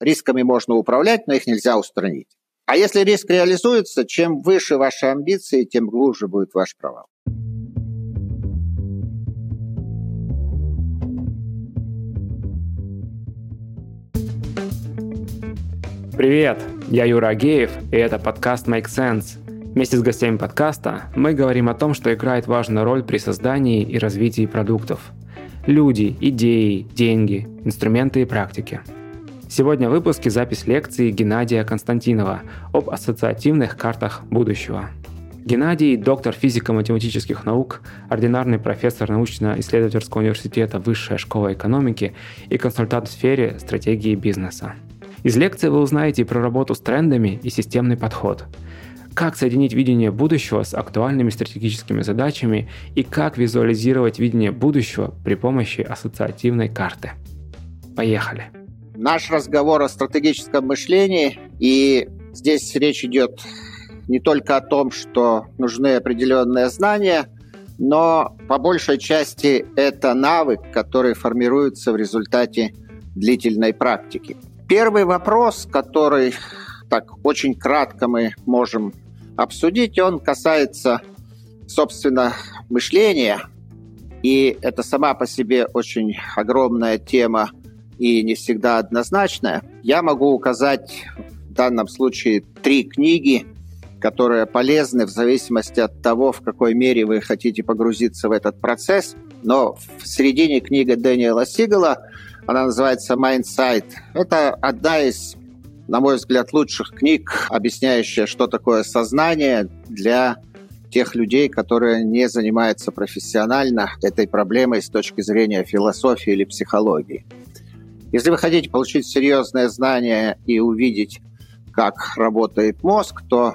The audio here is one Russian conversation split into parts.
рисками можно управлять, но их нельзя устранить. А если риск реализуется, чем выше ваши амбиции, тем глубже будет ваш провал. Привет, я Юра Агеев, и это подкаст Make Sense. Вместе с гостями подкаста мы говорим о том, что играет важную роль при создании и развитии продуктов. Люди, идеи, деньги, инструменты и практики. Сегодня в выпуске запись лекции Геннадия Константинова об ассоциативных картах будущего. Геннадий – доктор физико-математических наук, ординарный профессор научно-исследовательского университета Высшая школа экономики и консультант в сфере стратегии бизнеса. Из лекции вы узнаете про работу с трендами и системный подход. Как соединить видение будущего с актуальными стратегическими задачами и как визуализировать видение будущего при помощи ассоциативной карты. Поехали! Наш разговор о стратегическом мышлении, и здесь речь идет не только о том, что нужны определенные знания, но по большей части это навык, который формируется в результате длительной практики. Первый вопрос, который так очень кратко мы можем обсудить, он касается, собственно, мышления. И это сама по себе очень огромная тема и не всегда однозначная. Я могу указать в данном случае три книги, которые полезны в зависимости от того, в какой мере вы хотите погрузиться в этот процесс. Но в середине книга Дэниела Сигала она называется «Mindsight». Это одна из, на мой взгляд, лучших книг, объясняющая, что такое сознание для тех людей, которые не занимаются профессионально этой проблемой с точки зрения философии или психологии. Если вы хотите получить серьезное знание и увидеть, как работает мозг, то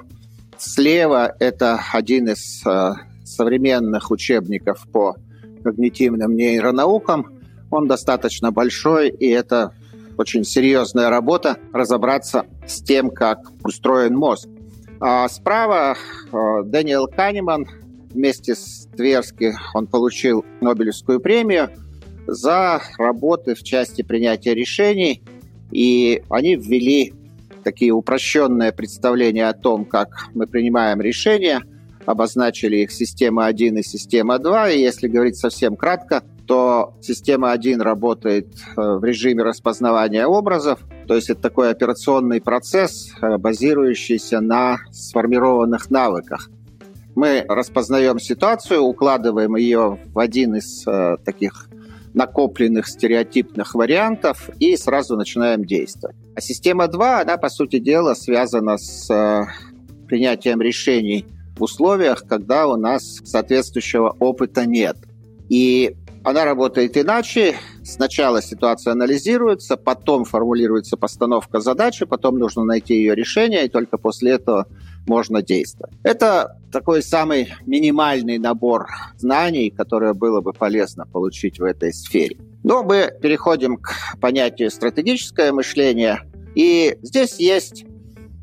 слева это один из э, современных учебников по когнитивным нейронаукам – он достаточно большой, и это очень серьезная работа разобраться с тем, как устроен мозг. А справа э, Дэниел Канеман. Вместе с Тверски он получил Нобелевскую премию за работы в части принятия решений, и они ввели такие упрощенные представления о том, как мы принимаем решения, обозначили их система 1 и система 2, и если говорить совсем кратко – то система 1 работает э, в режиме распознавания образов, то есть это такой операционный процесс, э, базирующийся на сформированных навыках. Мы распознаем ситуацию, укладываем ее в один из э, таких накопленных стереотипных вариантов и сразу начинаем действовать. А система 2, она, по сути дела, связана с э, принятием решений в условиях, когда у нас соответствующего опыта нет. И она работает иначе. Сначала ситуация анализируется, потом формулируется постановка задачи, потом нужно найти ее решение, и только после этого можно действовать. Это такой самый минимальный набор знаний, которые было бы полезно получить в этой сфере. Но мы переходим к понятию стратегическое мышление. И здесь есть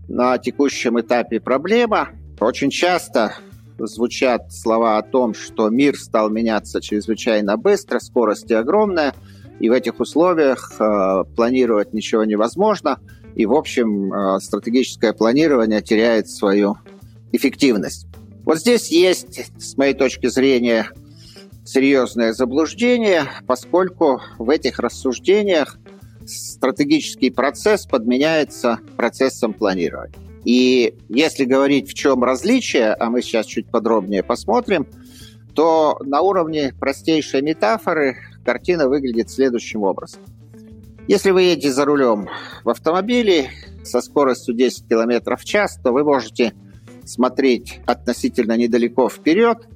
на текущем этапе проблема. Очень часто звучат слова о том, что мир стал меняться чрезвычайно быстро, скорость огромная, и в этих условиях э, планировать ничего невозможно, и, в общем, э, стратегическое планирование теряет свою эффективность. Вот здесь есть, с моей точки зрения, серьезное заблуждение, поскольку в этих рассуждениях стратегический процесс подменяется процессом планирования. И если говорить, в чем различие, а мы сейчас чуть подробнее посмотрим, то на уровне простейшей метафоры картина выглядит следующим образом. Если вы едете за рулем в автомобиле со скоростью 10 км в час, то вы можете смотреть относительно недалеко вперед,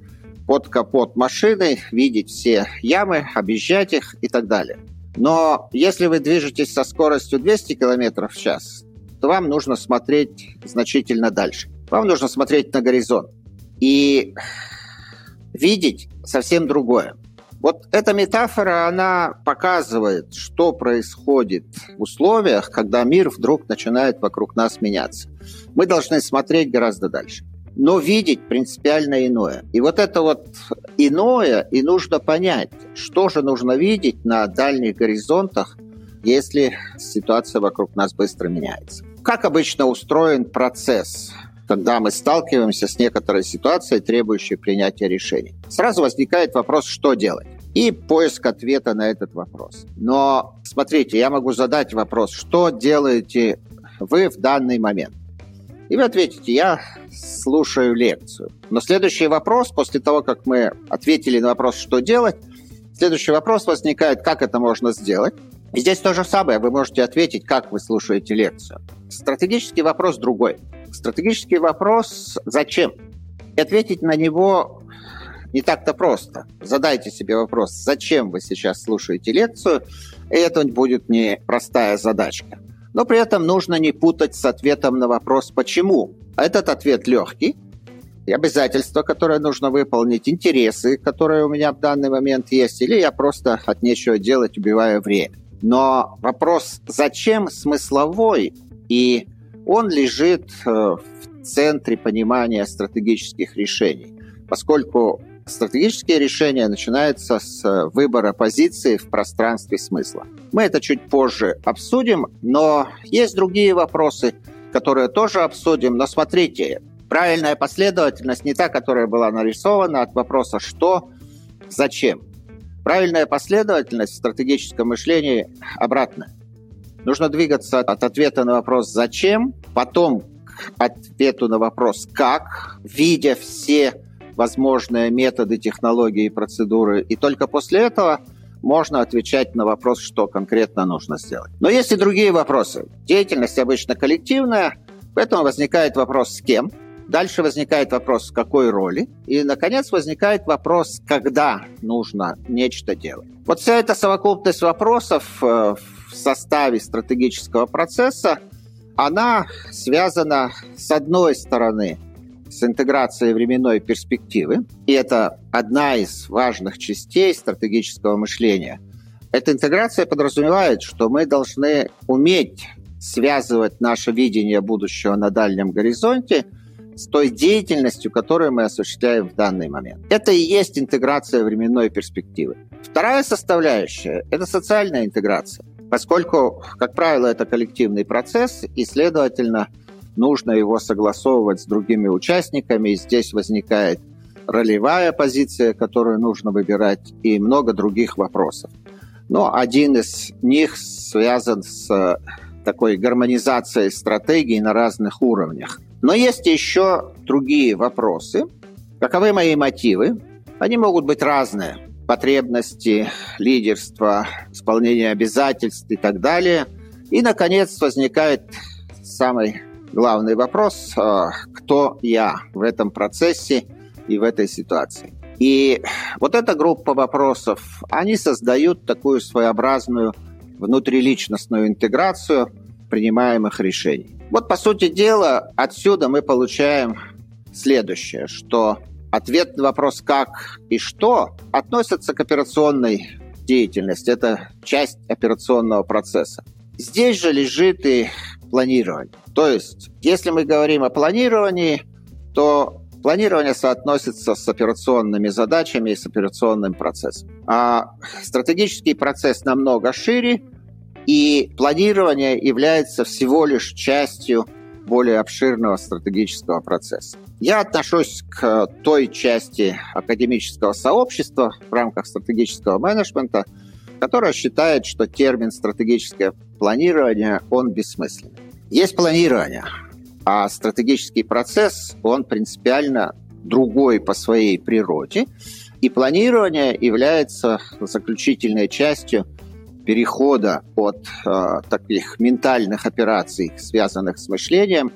под капот машины, видеть все ямы, объезжать их и так далее. Но если вы движетесь со скоростью 200 км в час, то вам нужно смотреть значительно дальше. Вам нужно смотреть на горизонт и видеть совсем другое. Вот эта метафора, она показывает, что происходит в условиях, когда мир вдруг начинает вокруг нас меняться. Мы должны смотреть гораздо дальше, но видеть принципиально иное. И вот это вот иное, и нужно понять, что же нужно видеть на дальних горизонтах если ситуация вокруг нас быстро меняется. Как обычно устроен процесс когда мы сталкиваемся с некоторой ситуацией, требующей принятия решений. Сразу возникает вопрос, что делать и поиск ответа на этот вопрос. Но смотрите, я могу задать вопрос, что делаете вы в данный момент? И вы ответите, я слушаю лекцию. Но следующий вопрос, после того, как мы ответили на вопрос, что делать, следующий вопрос возникает, как это можно сделать. И здесь то же самое, вы можете ответить, как вы слушаете лекцию. Стратегический вопрос другой. Стратегический вопрос «зачем?» И ответить на него не так-то просто. Задайте себе вопрос, зачем вы сейчас слушаете лекцию, и это будет не простая задачка. Но при этом нужно не путать с ответом на вопрос «почему?». Этот ответ легкий, и обязательства, которые нужно выполнить, интересы, которые у меня в данный момент есть, или я просто от нечего делать, убиваю время. Но вопрос «зачем?» смысловой, и он лежит э, в центре понимания стратегических решений, поскольку стратегические решения начинаются с э, выбора позиции в пространстве смысла. Мы это чуть позже обсудим, но есть другие вопросы, которые тоже обсудим. Но смотрите, правильная последовательность не та, которая была нарисована от вопроса «что?», «зачем?». Правильная последовательность в стратегическом мышлении обратная. Нужно двигаться от ответа на вопрос «зачем?», потом к ответу на вопрос «как?», видя все возможные методы, технологии и процедуры. И только после этого можно отвечать на вопрос, что конкретно нужно сделать. Но есть и другие вопросы. Деятельность обычно коллективная, поэтому возникает вопрос «с кем?», Дальше возникает вопрос, в какой роли. И, наконец, возникает вопрос, когда нужно нечто делать. Вот вся эта совокупность вопросов э, в составе стратегического процесса, она связана, с одной стороны, с интеграцией временной перспективы, и это одна из важных частей стратегического мышления. Эта интеграция подразумевает, что мы должны уметь связывать наше видение будущего на дальнем горизонте с той деятельностью, которую мы осуществляем в данный момент. Это и есть интеграция временной перспективы. Вторая составляющая – это социальная интеграция, поскольку, как правило, это коллективный процесс, и, следовательно, нужно его согласовывать с другими участниками. И здесь возникает ролевая позиция, которую нужно выбирать, и много других вопросов. Но один из них связан с э, такой гармонизацией стратегий на разных уровнях. Но есть еще другие вопросы. Каковы мои мотивы? Они могут быть разные. Потребности, лидерство, исполнение обязательств и так далее. И, наконец, возникает самый главный вопрос, а, кто я в этом процессе и в этой ситуации. И вот эта группа вопросов, они создают такую своеобразную внутриличностную интеграцию принимаемых решений. Вот, по сути дела, отсюда мы получаем следующее, что ответ на вопрос «как» и «что» относятся к операционной деятельности. Это часть операционного процесса. Здесь же лежит и планирование. То есть, если мы говорим о планировании, то планирование соотносится с операционными задачами и с операционным процессом. А стратегический процесс намного шире, и планирование является всего лишь частью более обширного стратегического процесса. Я отношусь к той части академического сообщества в рамках стратегического менеджмента, которая считает, что термин стратегическое планирование, он бессмысленный. Есть планирование, а стратегический процесс, он принципиально другой по своей природе. И планирование является заключительной частью перехода от э, таких ментальных операций, связанных с мышлением,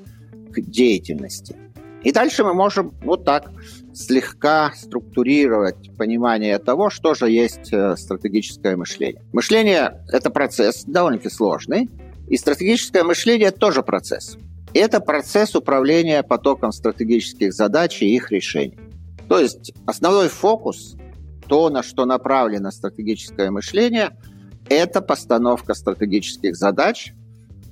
к деятельности. И дальше мы можем вот так слегка структурировать понимание того, что же есть э, стратегическое мышление. Мышление – это процесс довольно-таки сложный, и стратегическое мышление тоже процесс. Это процесс управления потоком стратегических задач и их решений. То есть основной фокус, то, на что направлено стратегическое мышление, это постановка стратегических задач,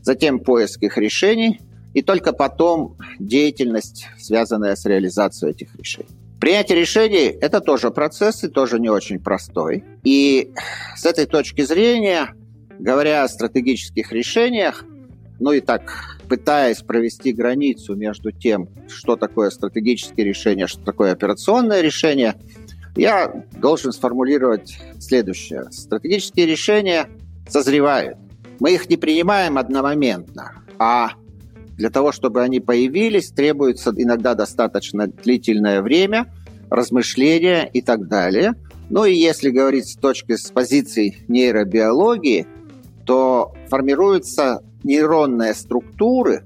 затем поиск их решений, и только потом деятельность, связанная с реализацией этих решений. Принятие решений – это тоже процесс и тоже не очень простой. И с этой точки зрения говоря о стратегических решениях, ну и так пытаясь провести границу между тем, что такое стратегические решения, что такое операционное решение, я должен сформулировать следующее. Стратегические решения созревают. Мы их не принимаем одномоментно, а для того, чтобы они появились, требуется иногда достаточно длительное время, размышления и так далее. Ну и если говорить с точки с позиции нейробиологии, то формируются нейронные структуры,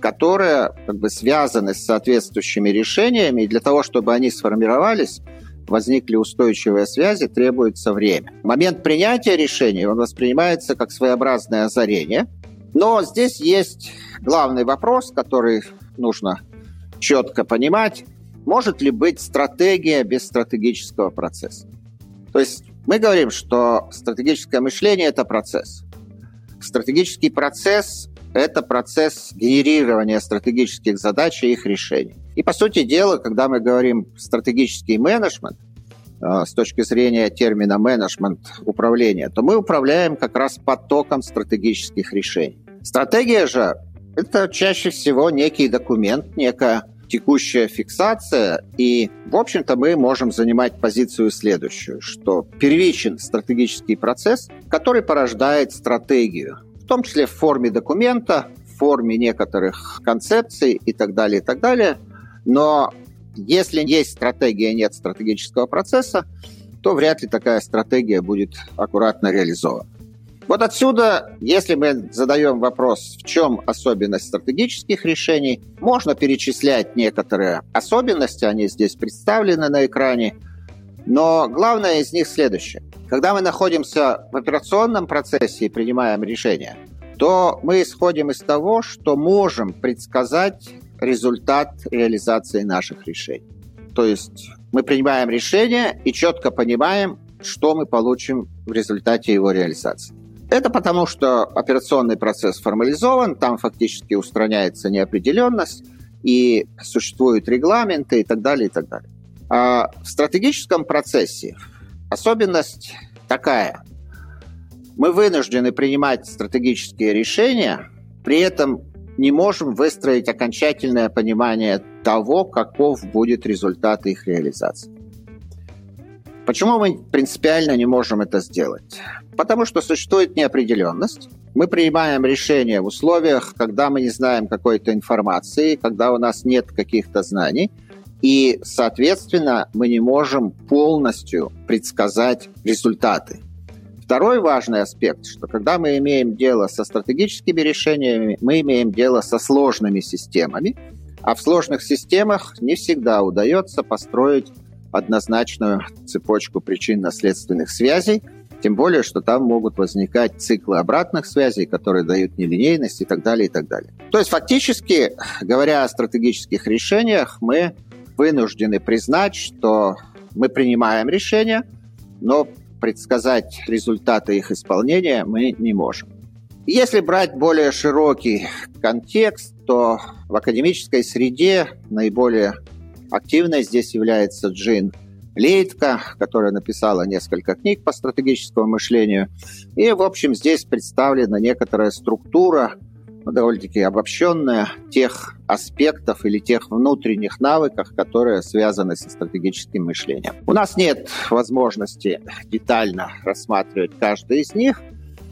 которые как бы связаны с соответствующими решениями, и для того, чтобы они сформировались, возникли устойчивые связи, требуется время. Момент принятия решения, он воспринимается как своеобразное озарение, но здесь есть главный вопрос, который нужно четко понимать. Может ли быть стратегия без стратегического процесса? То есть мы говорим, что стратегическое мышление – это процесс. Стратегический процесс – это процесс генерирования стратегических задач и их решений. И, по сути дела, когда мы говорим стратегический менеджмент, э, с точки зрения термина менеджмент управления, то мы управляем как раз потоком стратегических решений. Стратегия же – это чаще всего некий документ, некая текущая фиксация, и, в общем-то, мы можем занимать позицию следующую, что первичен стратегический процесс, который порождает стратегию, в том числе в форме документа, в форме некоторых концепций и так далее, и так далее. Но если есть стратегия, нет стратегического процесса, то вряд ли такая стратегия будет аккуратно реализована. Вот отсюда, если мы задаем вопрос, в чем особенность стратегических решений, можно перечислять некоторые особенности, они здесь представлены на экране, но главное из них следующее. Когда мы находимся в операционном процессе и принимаем решения, то мы исходим из того, что можем предсказать результат реализации наших решений. То есть мы принимаем решение и четко понимаем, что мы получим в результате его реализации. Это потому, что операционный процесс формализован, там фактически устраняется неопределенность, и существуют регламенты и так далее, и так далее. А в стратегическом процессе особенность такая. Мы вынуждены принимать стратегические решения, при этом не можем выстроить окончательное понимание того, каков будет результат их реализации. Почему мы принципиально не можем это сделать? Потому что существует неопределенность. Мы принимаем решения в условиях, когда мы не знаем какой-то информации, когда у нас нет каких-то знаний, и, соответственно, мы не можем полностью предсказать результаты. Второй важный аспект, что когда мы имеем дело со стратегическими решениями, мы имеем дело со сложными системами, а в сложных системах не всегда удается построить однозначную цепочку причинно-следственных связей, тем более, что там могут возникать циклы обратных связей, которые дают нелинейность и так далее, и так далее. То есть фактически, говоря о стратегических решениях, мы вынуждены признать, что мы принимаем решения, но предсказать результаты их исполнения мы не можем. Если брать более широкий контекст, то в академической среде наиболее Активной здесь является Джин Лейтка, которая написала несколько книг по стратегическому мышлению. И, в общем, здесь представлена некоторая структура, ну, довольно-таки обобщенная, тех аспектов или тех внутренних навыков, которые связаны со стратегическим мышлением. У нас нет возможности детально рассматривать каждый из них.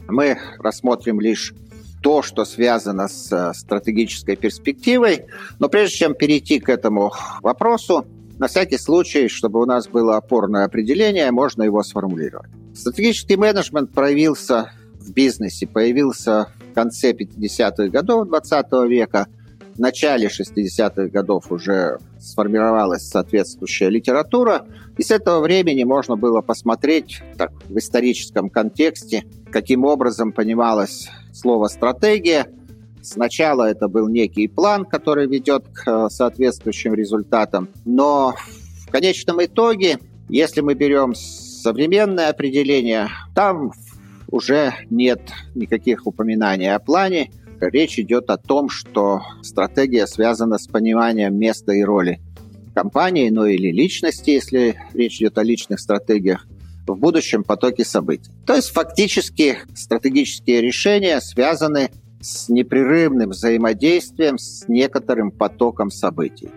Мы рассмотрим лишь то, что связано с э, стратегической перспективой. Но прежде чем перейти к этому вопросу, на всякий случай, чтобы у нас было опорное определение, можно его сформулировать. Стратегический менеджмент проявился в бизнесе, появился в конце 50-х годов 20 века. В начале 60-х годов уже сформировалась соответствующая литература, и с этого времени можно было посмотреть так, в историческом контексте, каким образом понималось слово «стратегия». Сначала это был некий план, который ведет к э, соответствующим результатам, но в конечном итоге, если мы берем современное определение, там уже нет никаких упоминаний о плане. Речь идет о том, что стратегия связана с пониманием места и роли компании, ну или личности, если речь идет о личных стратегиях, в будущем потоке событий. То есть фактически стратегические решения связаны с непрерывным взаимодействием с некоторым потоком событий.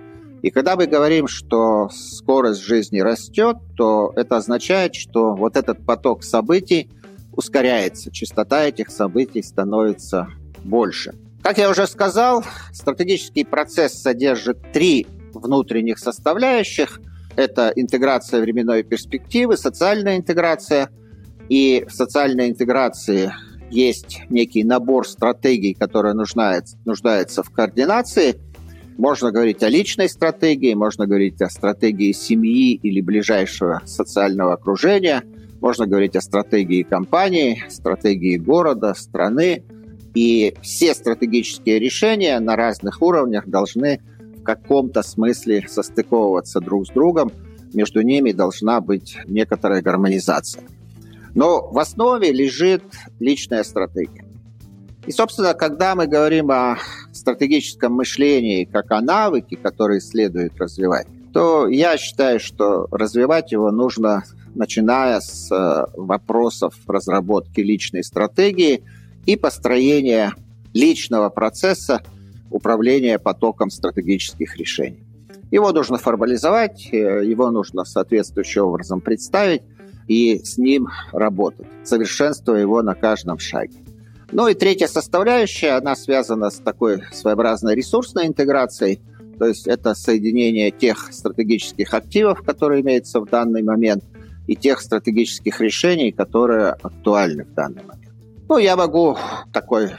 И когда мы говорим, что скорость жизни растет, то это означает, что вот этот поток событий ускоряется, частота этих событий становится больше. Как я уже сказал, стратегический процесс содержит три внутренних составляющих. Это интеграция временной перспективы, социальная интеграция. И в социальной интеграции есть некий набор стратегий, который нуждается, нуждается в координации – можно говорить о личной стратегии, можно говорить о стратегии семьи или ближайшего социального окружения, можно говорить о стратегии компании, стратегии города, страны. И все стратегические решения на разных уровнях должны каком-то смысле состыковываться друг с другом. Между ними должна быть некоторая гармонизация. Но в основе лежит личная стратегия. И, собственно, когда мы говорим о стратегическом мышлении как о навыке, который следует развивать, то я считаю, что развивать его нужно, начиная с э, вопросов разработки личной стратегии и построения личного процесса управления потоком стратегических решений. Его нужно формализовать, э, его нужно соответствующим образом представить и с ним работать, совершенствуя его на каждом шаге. Ну и третья составляющая, она связана с такой своеобразной ресурсной интеграцией, то есть это соединение тех стратегических активов, которые имеются в данный момент, и тех стратегических решений, которые актуальны в данный момент. Ну, я могу такой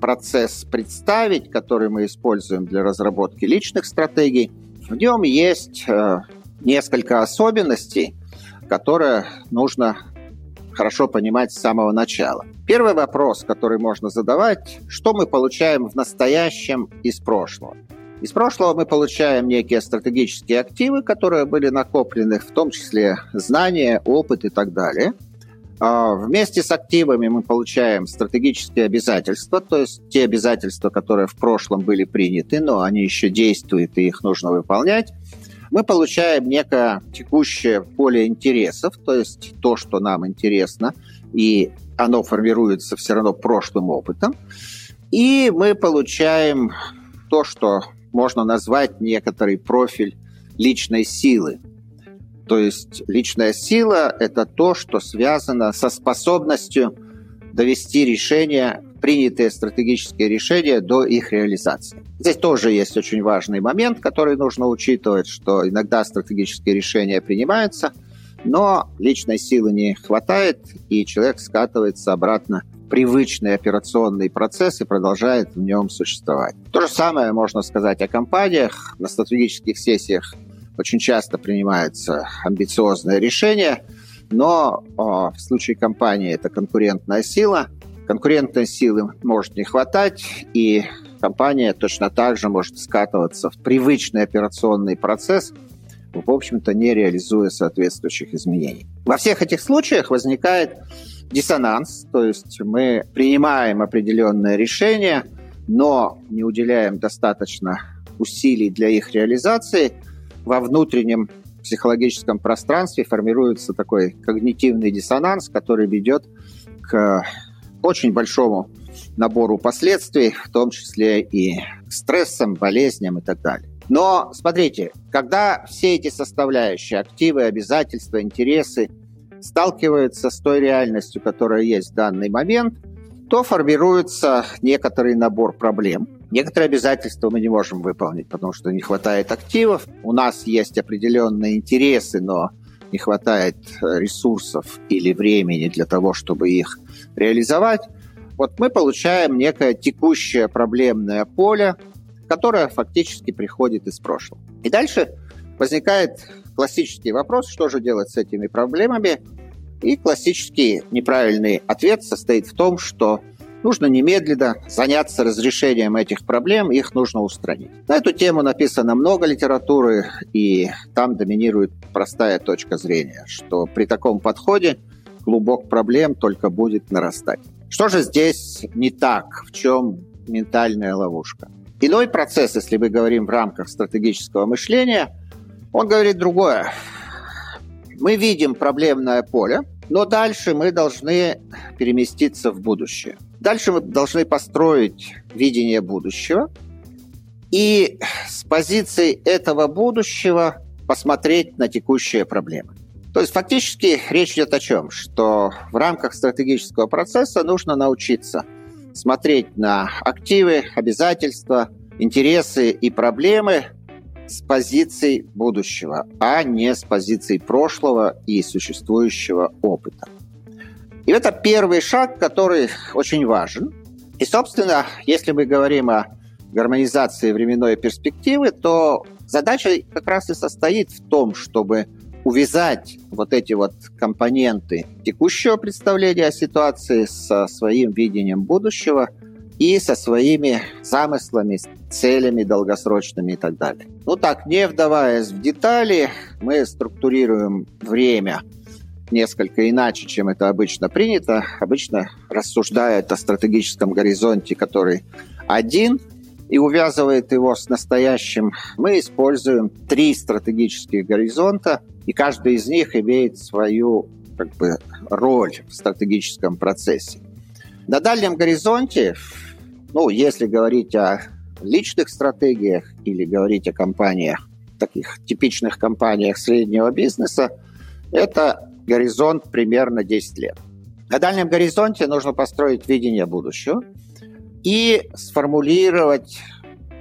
процесс представить, который мы используем для разработки личных стратегий. В нем есть э, несколько особенностей, которые нужно хорошо понимать с самого начала. Первый вопрос, который можно задавать, что мы получаем в настоящем из прошлого? Из прошлого мы получаем некие стратегические активы, которые были накоплены, в том числе знания, опыт и так далее. А вместе с активами мы получаем стратегические обязательства, то есть те обязательства, которые в прошлом были приняты, но они еще действуют и их нужно выполнять мы получаем некое текущее поле интересов, то есть то, что нам интересно, и оно формируется все равно прошлым опытом. И мы получаем то, что можно назвать некоторый профиль личной силы. То есть личная сила – это то, что связано со способностью довести решение принятые стратегические решения до их реализации. Здесь тоже есть очень важный момент, который нужно учитывать, что иногда стратегические решения принимаются, но личной силы не хватает, и человек скатывается обратно в привычный операционный процесс и продолжает в нем существовать. То же самое можно сказать о компаниях. На стратегических сессиях очень часто принимаются амбициозные решения, но о, в случае компании это конкурентная сила, конкурентной силы может не хватать, и компания точно так же может скатываться в привычный операционный процесс, в общем-то, не реализуя соответствующих изменений. Во всех этих случаях возникает диссонанс, то есть мы принимаем определенные решения, но не уделяем достаточно усилий для их реализации, во внутреннем психологическом пространстве формируется такой когнитивный диссонанс, который ведет к очень большому набору последствий, в том числе и стрессам, болезням и так далее. Но смотрите, когда все эти составляющие, активы, обязательства, интересы сталкиваются с той реальностью, которая есть в данный момент, то формируется некоторый набор проблем. Некоторые обязательства мы не можем выполнить, потому что не хватает активов. У нас есть определенные интересы, но не хватает ресурсов или времени для того, чтобы их реализовать, вот мы получаем некое текущее проблемное поле, которое фактически приходит из прошлого. И дальше возникает классический вопрос, что же делать с этими проблемами. И классический неправильный ответ состоит в том, что нужно немедленно заняться разрешением этих проблем, их нужно устранить. На эту тему написано много литературы, и там доминирует простая точка зрения, что при таком подходе клубок проблем только будет нарастать. Что же здесь не так? В чем ментальная ловушка? Иной процесс, если мы говорим в рамках стратегического мышления, он говорит другое. Мы видим проблемное поле, Но дальше мы должны переместиться в будущее. Дальше мы должны построить видение будущего и с позиции этого будущего посмотреть на текущие проблемы. То есть фактически речь идет о чем? Что в рамках стратегического процесса нужно научиться смотреть на активы, обязательства, интересы и проблемы с позиции будущего, а не с позиции прошлого и существующего опыта. И это первый шаг, который очень важен. И, собственно, если мы говорим о гармонизации временной перспективы, то задача как раз и состоит в том, чтобы увязать вот эти вот компоненты текущего представления о ситуации со своим видением будущего и со своими замыслами, целями долгосрочными и так далее. Ну так, не вдаваясь в детали, мы структурируем время несколько иначе, чем это обычно принято. Обычно рассуждают о стратегическом горизонте, который один, и увязывает его с настоящим. Мы используем три стратегических горизонта, и каждый из них имеет свою как бы, роль в стратегическом процессе. На дальнем горизонте, ну, если говорить о личных стратегиях или говорить о компаниях, таких типичных компаниях среднего бизнеса, это горизонт примерно 10 лет. На дальнем горизонте нужно построить видение будущего и сформулировать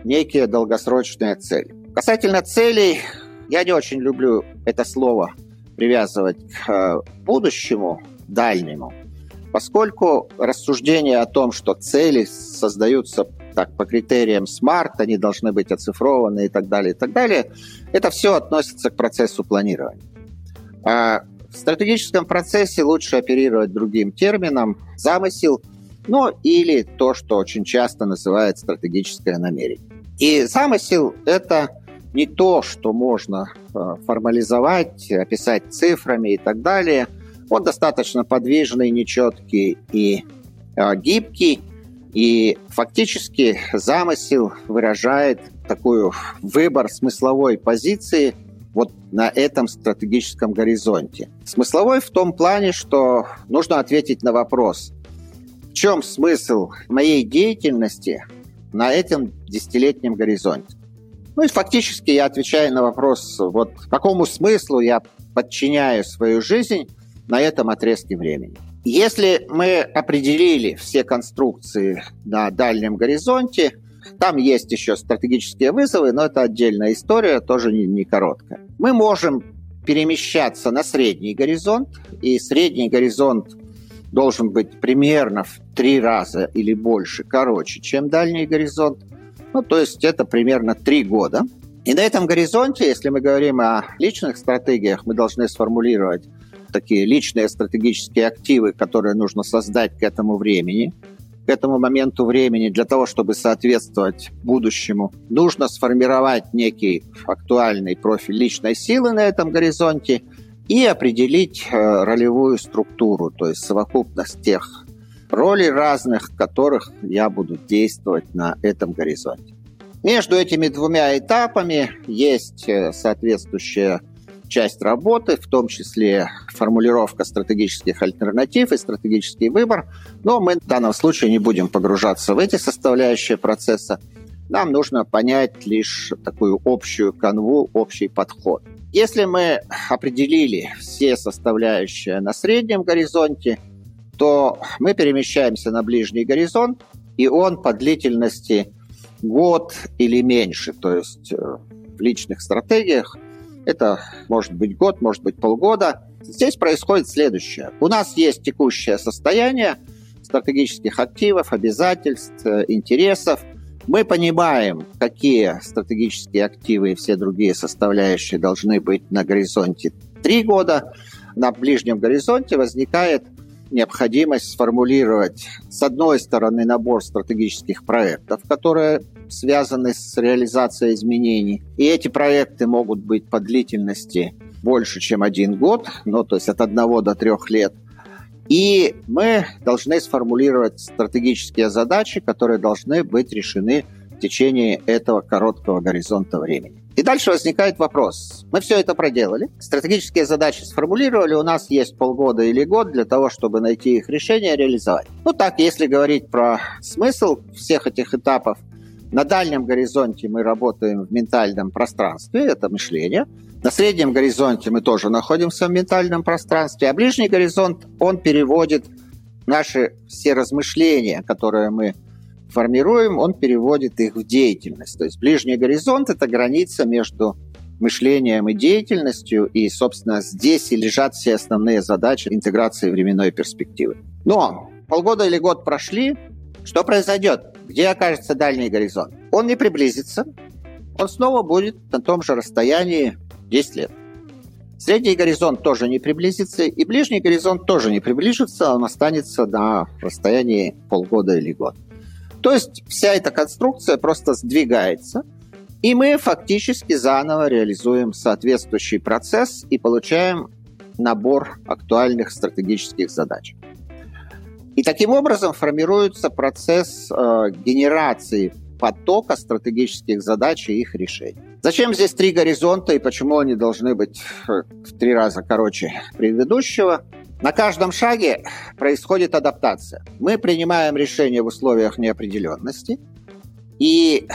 некие долгосрочные цели. Касательно целей, я не очень люблю это слово привязывать к э, будущему, дальнему, поскольку рассуждение о том, что цели создаются так, по критериям SMART, они должны быть оцифрованы и так далее, и так далее, это все относится к процессу планирования. В стратегическом процессе лучше оперировать другим термином «замысел», ну или то, что очень часто называют стратегическое намерение. И замысел – это не то, что можно э, формализовать, описать цифрами и так далее. Он достаточно подвижный, нечеткий и э, гибкий. И фактически замысел выражает такой выбор смысловой позиции – вот на этом стратегическом горизонте. Смысловой в том плане, что нужно ответить на вопрос, в чем смысл моей деятельности на этом десятилетнем горизонте. Ну и фактически я отвечаю на вопрос, вот какому смыслу я подчиняю свою жизнь на этом отрезке времени. Если мы определили все конструкции на дальнем горизонте, там есть еще стратегические вызовы, но это отдельная история, тоже не, не короткая. Мы можем перемещаться на средний горизонт, и средний горизонт должен быть примерно в три раза или больше короче, чем дальний горизонт. Ну, то есть это примерно три года. И на этом горизонте, если мы говорим о личных стратегиях, мы должны сформулировать такие личные стратегические активы, которые нужно создать к этому времени – к этому моменту времени для того, чтобы соответствовать будущему, нужно сформировать некий актуальный профиль личной силы на этом горизонте и определить э, ролевую структуру, то есть совокупность тех ролей разных, которых я буду действовать на этом горизонте. Между этими двумя этапами есть э, соответствующая часть работы, в том числе формулировка стратегических альтернатив и стратегический выбор. Но мы в данном случае не будем погружаться в эти составляющие процесса. Нам нужно понять лишь такую общую канву, общий подход. Если мы определили все составляющие на среднем горизонте, то мы перемещаемся на ближний горизонт, и он по длительности год или меньше, то есть э, в личных стратегиях это может быть год, может быть полгода. Здесь происходит следующее. У нас есть текущее состояние стратегических активов, обязательств, э, интересов. Мы понимаем, какие стратегические активы и все другие составляющие должны быть на горизонте три года. На ближнем горизонте возникает необходимость сформулировать, с одной стороны, набор стратегических проектов, которые связаны с реализацией изменений. И эти проекты могут быть по длительности больше, чем один год, ну, то есть от одного до трех лет. И мы должны сформулировать стратегические задачи, которые должны быть решены в течение этого короткого горизонта времени. И дальше возникает вопрос. Мы все это проделали, стратегические задачи сформулировали, у нас есть полгода или год для того, чтобы найти их решение и реализовать. Ну так, если говорить про смысл всех этих этапов, на дальнем горизонте мы работаем в ментальном пространстве, это мышление. На среднем горизонте мы тоже находимся в ментальном пространстве, а ближний горизонт, он переводит наши все размышления, которые мы формируем, он переводит их в деятельность. То есть ближний горизонт – это граница между мышлением и деятельностью, и, собственно, здесь и лежат все основные задачи интеграции временной перспективы. Но полгода или год прошли, что произойдет? Где окажется дальний горизонт? Он не приблизится, он снова будет на том же расстоянии 10 лет. Средний горизонт тоже не приблизится, и ближний горизонт тоже не приближится, он останется на расстоянии полгода или год. То есть вся эта конструкция просто сдвигается, и мы фактически заново реализуем соответствующий процесс и получаем набор актуальных стратегических задач. И таким образом формируется процесс э, генерации потока стратегических задач и их решений. Зачем здесь три горизонта и почему они должны быть э, в три раза короче предыдущего? На каждом шаге происходит адаптация. Мы принимаем решения в условиях неопределенности, и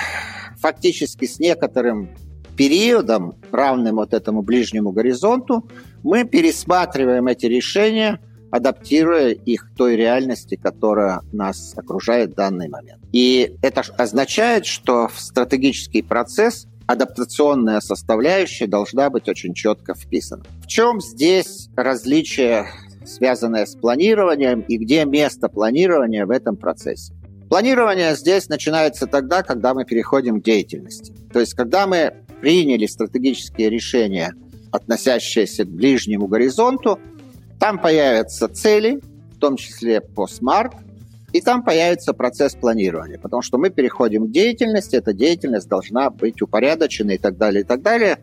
фактически с некоторым периодом, равным вот этому ближнему горизонту, мы пересматриваем эти решения – адаптируя их к той реальности, которая нас окружает в данный момент. И это означает, что в стратегический процесс адаптационная составляющая должна быть очень четко вписана. В чем здесь различие, связанное с планированием, и где место планирования в этом процессе? Планирование здесь начинается тогда, когда мы переходим к деятельности. То есть, когда мы приняли стратегические решения, относящиеся к ближнему горизонту, там появятся цели, в том числе по смарт, и там появится процесс планирования, потому что мы переходим к деятельности, эта деятельность должна быть упорядочена и так далее, и так далее.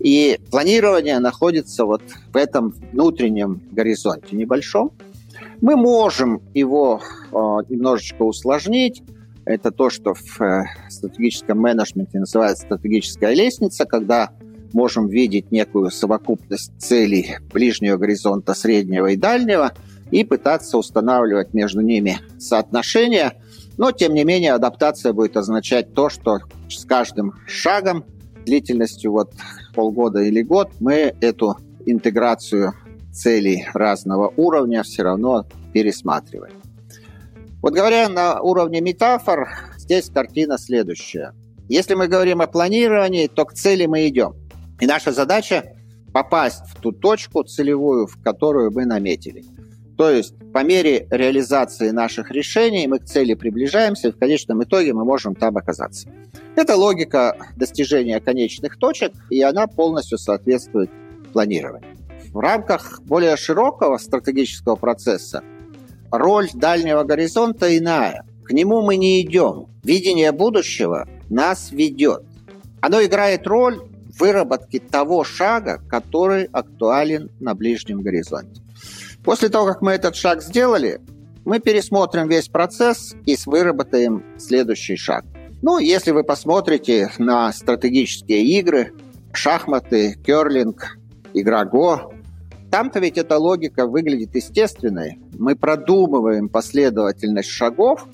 И планирование находится вот в этом внутреннем горизонте небольшом. Мы можем его э, немножечко усложнить. Это то, что в э, стратегическом менеджменте называется стратегическая лестница, когда можем видеть некую совокупность целей ближнего горизонта, среднего и дальнего и пытаться устанавливать между ними соотношения. Но, тем не менее, адаптация будет означать то, что с каждым шагом длительностью вот полгода или год мы эту интеграцию целей разного уровня все равно пересматриваем. Вот говоря на уровне метафор, здесь картина следующая. Если мы говорим о планировании, то к цели мы идем. И наша задача попасть в ту точку целевую, в которую мы наметили. То есть по мере реализации наших решений мы к цели приближаемся, и в конечном итоге мы можем там оказаться. Это логика достижения конечных точек, и она полностью соответствует планированию. В рамках более широкого стратегического процесса роль дальнего горизонта иная. К нему мы не идем. Видение будущего нас ведет. Оно играет роль выработки того шага, который актуален на ближнем горизонте. После того, как мы этот шаг сделали, мы пересмотрим весь процесс и выработаем следующий шаг. Ну, если вы посмотрите на стратегические игры, шахматы, керлинг, игра Го, там-то ведь эта логика выглядит естественной. Мы продумываем последовательность шагов,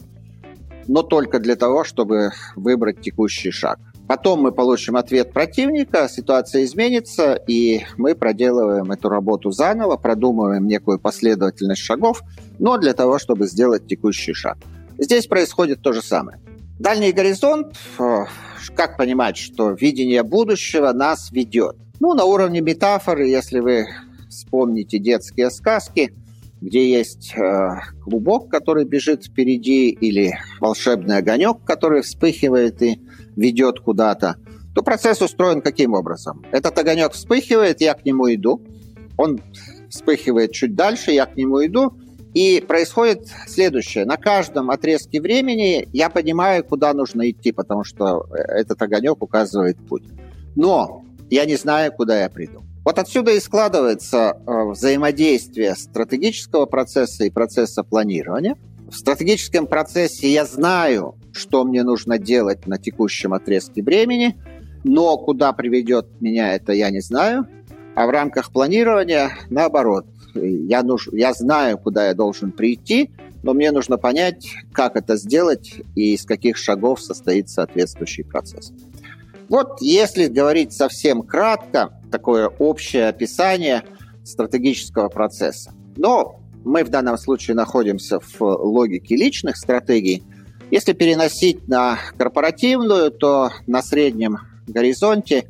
но только для того, чтобы выбрать текущий шаг. Потом мы получим ответ противника, ситуация изменится, и мы проделываем эту работу заново, продумываем некую последовательность шагов, но для того, чтобы сделать текущий шаг. Здесь происходит то же самое. Дальний горизонт, э, как понимать, что видение будущего нас ведет? Ну, на уровне метафоры, если вы вспомните детские сказки, где есть э, клубок, который бежит впереди, или волшебный огонек, который вспыхивает и ведет куда-то, то процесс устроен каким образом? Этот огонек вспыхивает, я к нему иду, он вспыхивает чуть дальше, я к нему иду, и происходит следующее. На каждом отрезке времени я понимаю, куда нужно идти, потому что этот огонек указывает путь. Но я не знаю, куда я приду. Вот отсюда и складывается э, взаимодействие стратегического процесса и процесса планирования. В стратегическом процессе я знаю, что мне нужно делать на текущем отрезке времени, но куда приведет меня это я не знаю. А в рамках планирования, наоборот, я, нуж, я знаю, куда я должен прийти, но мне нужно понять, как это сделать и из каких шагов состоит соответствующий процесс. Вот если говорить совсем кратко, такое общее описание стратегического процесса. Но мы в данном случае находимся в логике личных стратегий. Если переносить на корпоративную, то на среднем горизонте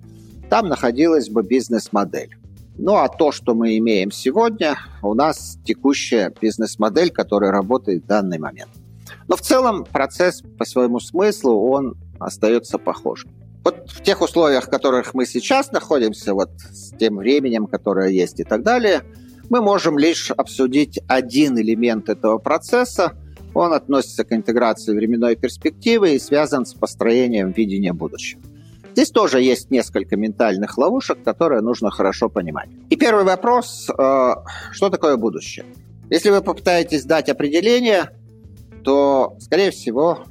там находилась бы бизнес-модель. Ну а то, что мы имеем сегодня, у нас текущая бизнес-модель, которая работает в данный момент. Но в целом процесс по своему смыслу, он остается похожим. Вот в тех условиях, в которых мы сейчас находимся, вот с тем временем, которое есть и так далее, мы можем лишь обсудить один элемент этого процесса. Он относится к интеграции временной перспективы и связан с построением видения будущего. Здесь тоже есть несколько ментальных ловушек, которые нужно хорошо понимать. И первый вопрос, э, что такое будущее? Если вы попытаетесь дать определение, то, скорее всего,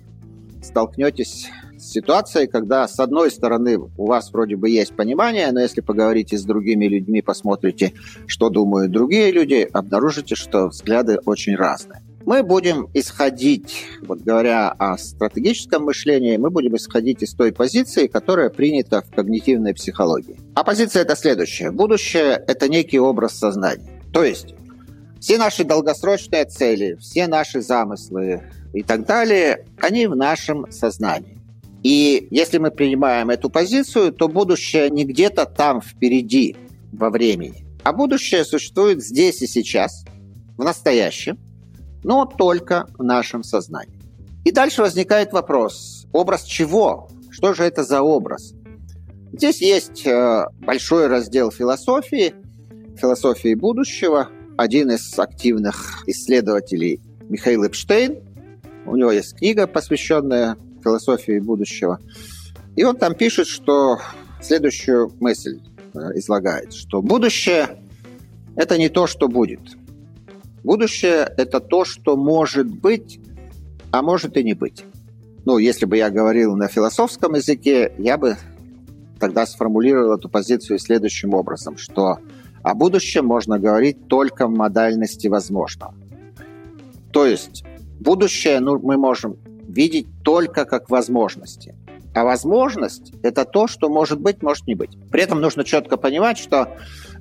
столкнетесь ситуацией, когда, с одной стороны, у вас вроде бы есть понимание, но если поговорите с другими людьми, посмотрите, что думают другие люди, обнаружите, что взгляды очень разные. Мы будем исходить, вот говоря о стратегическом мышлении, мы будем исходить из той позиции, которая принята в когнитивной психологии. А позиция это следующая. Будущее – это некий образ сознания. То есть все наши долгосрочные цели, все наши замыслы и так далее, они в нашем сознании. И если мы принимаем эту позицию, то будущее не где-то там впереди во времени, а будущее существует здесь и сейчас, в настоящем, но только в нашем сознании. И дальше возникает вопрос, образ чего? Что же это за образ? Здесь есть э, большой раздел философии, философии будущего. Один из активных исследователей Михаил Эпштейн. У него есть книга, посвященная философии будущего. И он там пишет, что следующую мысль э, излагает, что будущее – это не то, что будет. Будущее – это то, что может быть, а может и не быть. Ну, если бы я говорил на философском языке, я бы тогда сформулировал эту позицию следующим образом, что о будущем можно говорить только в модальности возможного. То есть будущее ну, мы можем видеть только как возможности. А возможность – это то, что может быть, может не быть. При этом нужно четко понимать, что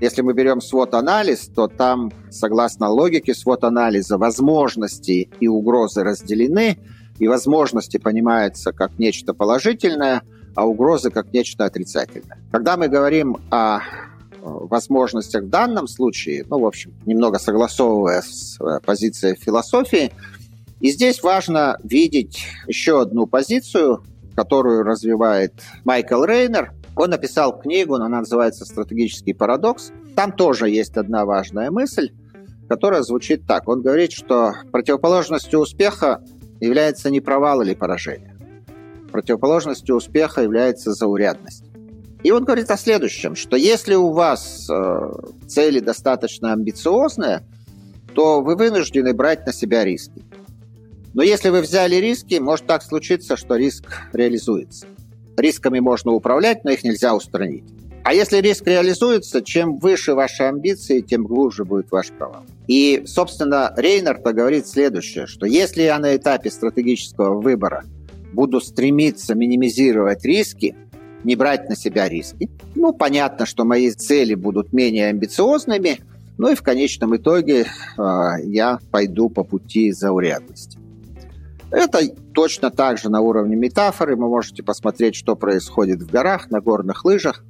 если мы берем свод-анализ, то там, согласно логике свод-анализа, возможности и угрозы разделены, и возможности понимаются как нечто положительное, а угрозы как нечто отрицательное. Когда мы говорим о возможностях в данном случае, ну, в общем, немного согласовывая с э, позицией философии, и здесь важно видеть еще одну позицию, которую развивает Майкл Рейнер. Он написал книгу, она называется «Стратегический парадокс». Там тоже есть одна важная мысль, которая звучит так. Он говорит, что противоположностью успеха является не провал или поражение. Противоположностью успеха является заурядность. И он говорит о следующем, что если у вас э, цели достаточно амбициозные, то вы вынуждены брать на себя риски. Но если вы взяли риски, может так случиться, что риск реализуется. Рисками можно управлять, но их нельзя устранить. А если риск реализуется, чем выше ваши амбиции, тем глубже будет ваш провал. И, собственно, Рейнард говорит следующее, что если я на этапе стратегического выбора буду стремиться минимизировать риски, не брать на себя риски, ну, понятно, что мои цели будут менее амбициозными, ну и в конечном итоге э, я пойду по пути заурядности. Это точно так же на уровне метафоры. Вы можете посмотреть, что происходит в горах, на горных лыжах.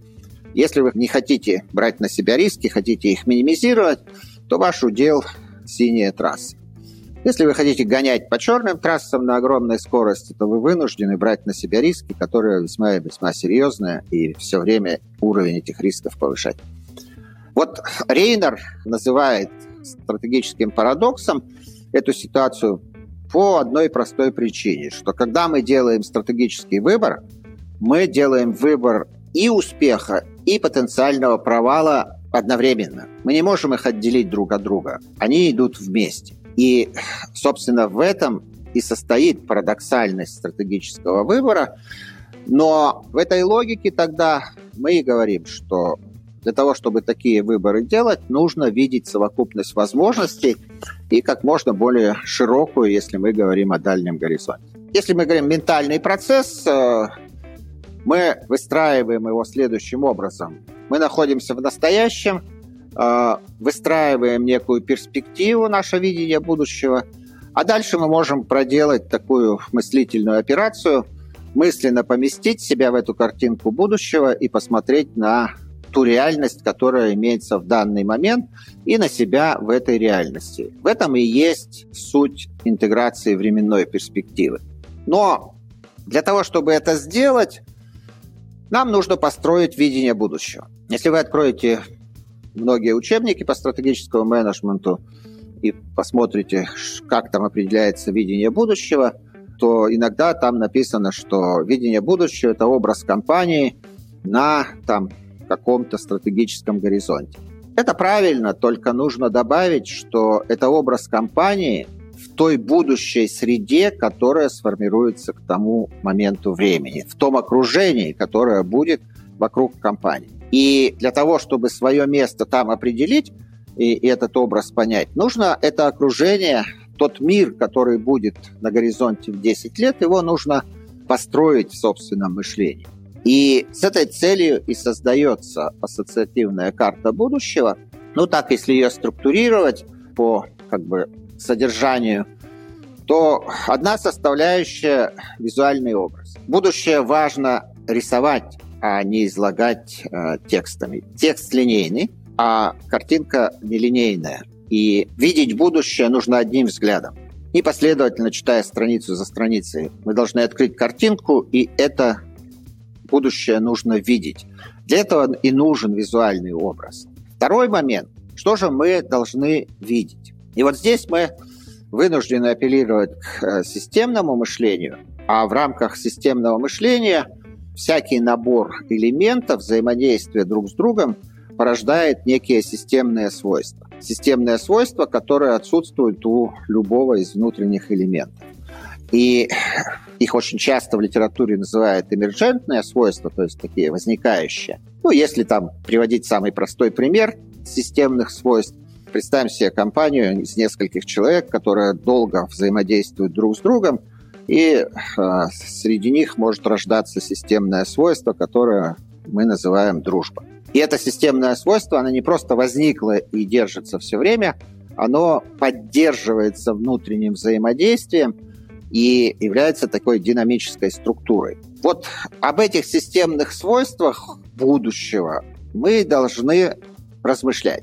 Если вы не хотите брать на себя риски, хотите их минимизировать, то ваш удел – синие трассы. Если вы хотите гонять по черным трассам на огромной скорости, то вы вынуждены брать на себя риски, которые весьма и весьма серьезные, и все время уровень этих рисков повышать. Вот Рейнер называет стратегическим парадоксом эту ситуацию по одной простой причине, что когда мы делаем стратегический выбор, мы делаем выбор и успеха, и потенциального провала одновременно. Мы не можем их отделить друг от друга. Они идут вместе. И, собственно, в этом и состоит парадоксальность стратегического выбора. Но в этой логике тогда мы и говорим, что для того, чтобы такие выборы делать, нужно видеть совокупность возможностей и как можно более широкую, если мы говорим о дальнем горизонте. Если мы говорим ментальный процесс, э, мы выстраиваем его следующим образом. Мы находимся в настоящем, э, выстраиваем некую перспективу, наше видение будущего, а дальше мы можем проделать такую мыслительную операцию, мысленно поместить себя в эту картинку будущего и посмотреть на ту реальность, которая имеется в данный момент, и на себя в этой реальности. В этом и есть суть интеграции временной перспективы. Но для того, чтобы это сделать, нам нужно построить видение будущего. Если вы откроете многие учебники по стратегическому менеджменту и посмотрите, как там определяется видение будущего, то иногда там написано, что видение будущего – это образ компании на там, каком-то стратегическом горизонте. Это правильно, только нужно добавить, что это образ компании в той будущей среде, которая сформируется к тому моменту времени, в том окружении, которое будет вокруг компании. И для того, чтобы свое место там определить и этот образ понять, нужно это окружение, тот мир, который будет на горизонте в 10 лет, его нужно построить в собственном мышлении. И с этой целью и создается ассоциативная карта будущего. Ну так, если ее структурировать по как бы содержанию, то одна составляющая – визуальный образ. Будущее важно рисовать, а не излагать э, текстами. Текст линейный, а картинка нелинейная. И видеть будущее нужно одним взглядом. Непоследовательно читая страницу за страницей, мы должны открыть картинку, и это будущее нужно видеть. Для этого и нужен визуальный образ. Второй момент. Что же мы должны видеть? И вот здесь мы вынуждены апеллировать к э, системному мышлению, а в рамках системного мышления всякий набор элементов взаимодействия друг с другом порождает некие системные свойства. Системные свойства, которые отсутствуют у любого из внутренних элементов. И их очень часто в литературе называют эмерджентные свойства, то есть такие возникающие. Ну, если там приводить самый простой пример системных свойств, представим себе компанию из нескольких человек, которые долго взаимодействуют друг с другом, и э, среди них может рождаться системное свойство, которое мы называем дружба. И это системное свойство, оно не просто возникло и держится все время, оно поддерживается внутренним взаимодействием, и является такой динамической структурой. Вот об этих системных свойствах будущего мы должны размышлять.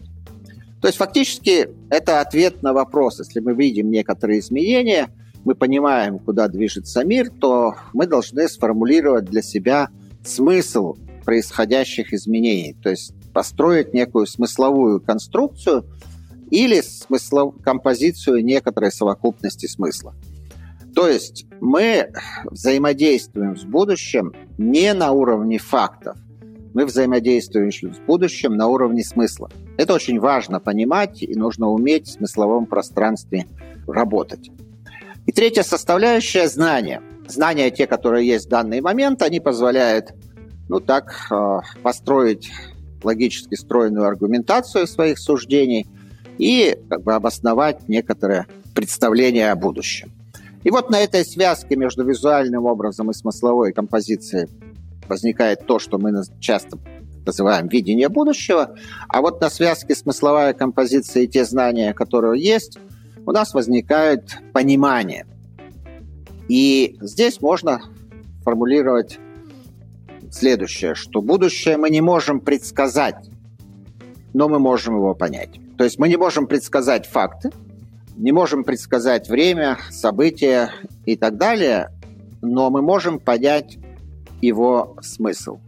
То есть фактически это ответ на вопрос. Если мы видим некоторые изменения, мы понимаем, куда движется мир, то мы должны сформулировать для себя смысл происходящих изменений. То есть построить некую смысловую конструкцию или смыслов... композицию некоторой совокупности смысла. То есть мы взаимодействуем с будущим не на уровне фактов, мы взаимодействуем с будущим на уровне смысла. Это очень важно понимать, и нужно уметь в смысловом пространстве работать. И третья составляющая – знания. Знания, те, которые есть в данный момент, они позволяют, ну так, э, построить логически стройную аргументацию своих суждений и как бы обосновать некоторое представление о будущем. И вот на этой связке между визуальным образом и смысловой композицией возникает то, что мы часто называем видение будущего, а вот на связке смысловая композиция и те знания, которые есть, у нас возникает понимание. И здесь можно формулировать следующее, что будущее мы не можем предсказать, но мы можем его понять. То есть мы не можем предсказать факты, не можем предсказать время, события и так далее, но мы можем понять его смысл.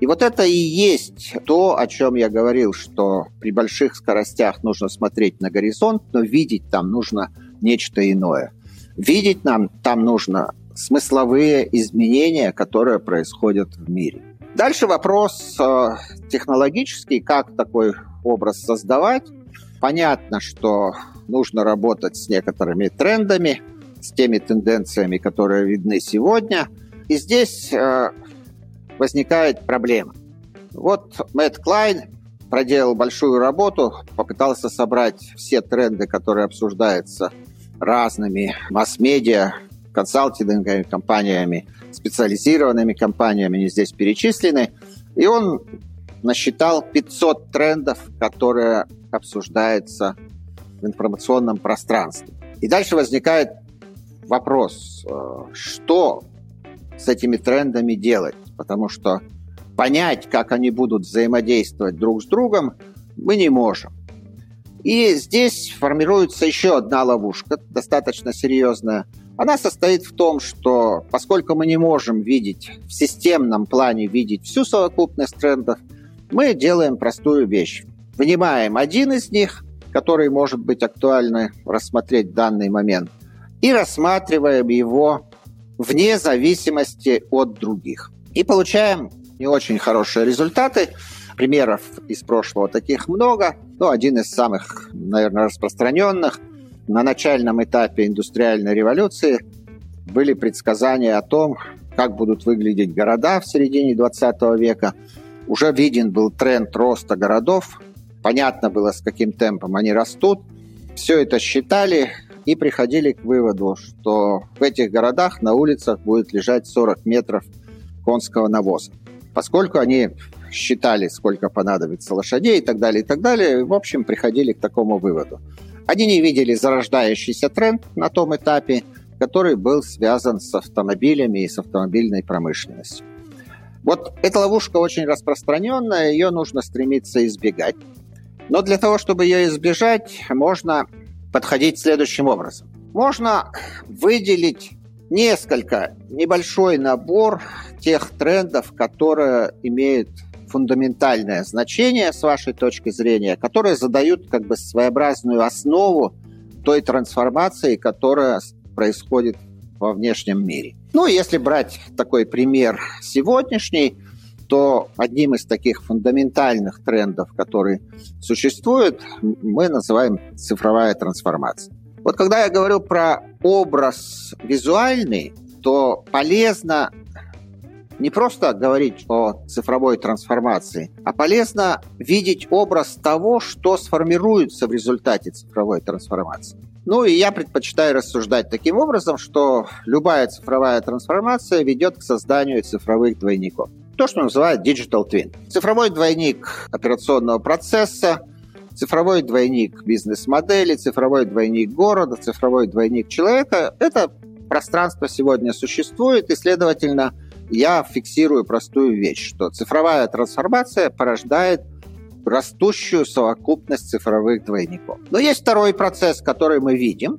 И вот это и есть то, о чем я говорил, что при больших скоростях нужно смотреть на горизонт, но видеть там нужно нечто иное. Видеть нам там нужно смысловые изменения, которые происходят в мире. Дальше вопрос э, технологический, как такой образ создавать. Понятно, что нужно работать с некоторыми трендами, с теми тенденциями, которые видны сегодня. И здесь э, возникает проблема. Вот Мэтт Клайн проделал большую работу, попытался собрать все тренды, которые обсуждаются разными масс-медиа, консалтинговыми компаниями, специализированными компаниями, они здесь перечислены. И он насчитал 500 трендов, которые обсуждаются в информационном пространстве. И дальше возникает вопрос, э, что с этими трендами делать? Потому что понять, как они будут взаимодействовать друг с другом, мы не можем. И здесь формируется еще одна ловушка, достаточно серьезная. Она состоит в том, что поскольку мы не можем видеть в системном плане видеть всю совокупность трендов, мы делаем простую вещь. Вынимаем один из них, который может быть актуально рассмотреть в данный момент, и рассматриваем его вне зависимости от других. И получаем не очень хорошие результаты. Примеров из прошлого таких много. Ну, один из самых, наверное, распространенных. На начальном этапе индустриальной революции были предсказания о том, как будут выглядеть города в середине 20 века. Уже виден был тренд роста городов. Понятно было, с каким темпом они растут. Все это считали и приходили к выводу, что в этих городах на улицах будет лежать 40 метров конского навоза. Поскольку они считали, сколько понадобится лошадей и так далее, и так далее, в общем, приходили к такому выводу. Они не видели зарождающийся тренд на том этапе, который был связан с автомобилями и с автомобильной промышленностью. Вот эта ловушка очень распространенная, ее нужно стремиться избегать. Но для того, чтобы ее избежать, можно подходить следующим образом. Можно выделить несколько, небольшой набор тех трендов, которые имеют фундаментальное значение с вашей точки зрения, которые задают как бы своеобразную основу той трансформации, которая происходит во внешнем мире. Ну, если брать такой пример сегодняшний, то одним из таких фундаментальных трендов, который существует, мы называем цифровая трансформация. Вот когда я говорю про образ визуальный, то полезно не просто говорить о цифровой трансформации, а полезно видеть образ того, что сформируется в результате цифровой трансформации. Ну и я предпочитаю рассуждать таким образом, что любая цифровая трансформация ведет к созданию цифровых двойников. То, что называют digital twin. Цифровой двойник операционного процесса, цифровой двойник бизнес-модели, цифровой двойник города, цифровой двойник человека – это пространство сегодня существует, и, следовательно, я фиксирую простую вещь, что цифровая трансформация порождает растущую совокупность цифровых двойников. Но есть второй процесс, который мы видим.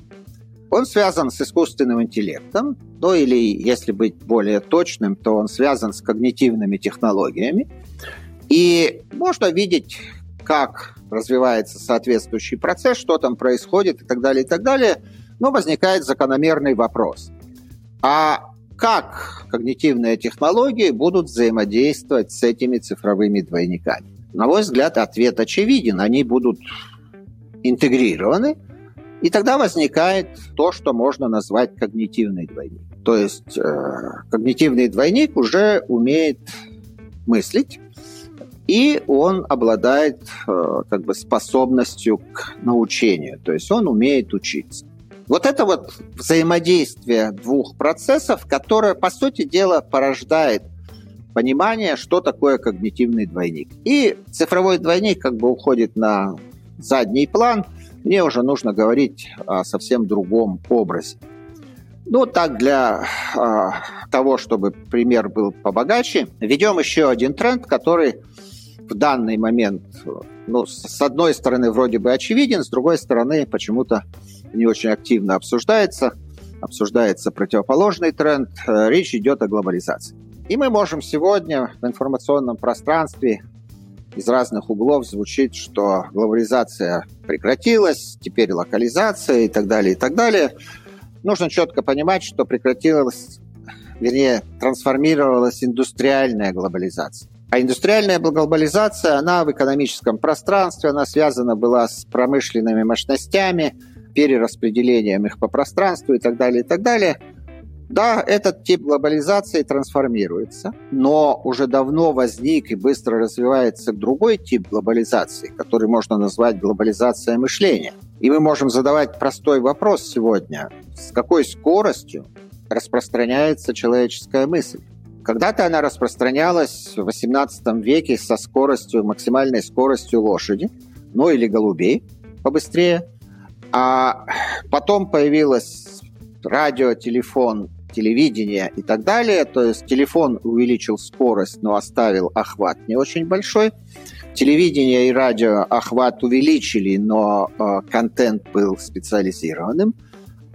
Он связан с искусственным интеллектом, ну или, если быть более точным, то он связан с когнитивными технологиями. И можно видеть, как развивается соответствующий процесс, что там происходит и так далее, и так далее. Но возникает закономерный вопрос. А как когнитивные технологии будут взаимодействовать с этими цифровыми двойниками? На мой взгляд, ответ очевиден. Они будут интегрированы, и тогда возникает то, что можно назвать когнитивный двойник. То есть э, когнитивный двойник уже умеет мыслить, и он обладает э, как бы способностью к научению, то есть он умеет учиться. Вот это вот взаимодействие двух процессов, которое, по сути дела, порождает понимание, что такое когнитивный двойник. И цифровой двойник как бы уходит на задний план. Мне уже нужно говорить о совсем другом образе. Ну, так, для э, того, чтобы пример был побогаче, ведем еще один тренд, который в данный момент, ну, с одной стороны, вроде бы очевиден, с другой стороны, почему-то не очень активно обсуждается. Обсуждается противоположный тренд. Э, речь идет о глобализации. И мы можем сегодня в информационном пространстве из разных углов звучит, что глобализация прекратилась, теперь локализация и так далее, и так далее. Нужно четко понимать, что прекратилась, вернее, трансформировалась индустриальная глобализация. А индустриальная глобализация, она в экономическом пространстве, она связана была с промышленными мощностями, перераспределением их по пространству и так далее, и так далее. Да, этот тип глобализации трансформируется, но уже давно возник и быстро развивается другой тип глобализации, который можно назвать глобализация мышления. И мы можем задавать простой вопрос сегодня. С какой скоростью распространяется человеческая мысль? Когда-то она распространялась в XVIII веке со скоростью, максимальной скоростью лошади, ну или голубей побыстрее. А потом появилось радио, телефон телевидения и так далее. То есть телефон увеличил скорость, но оставил охват не очень большой. Телевидение и радио охват увеличили, но э, контент был специализированным.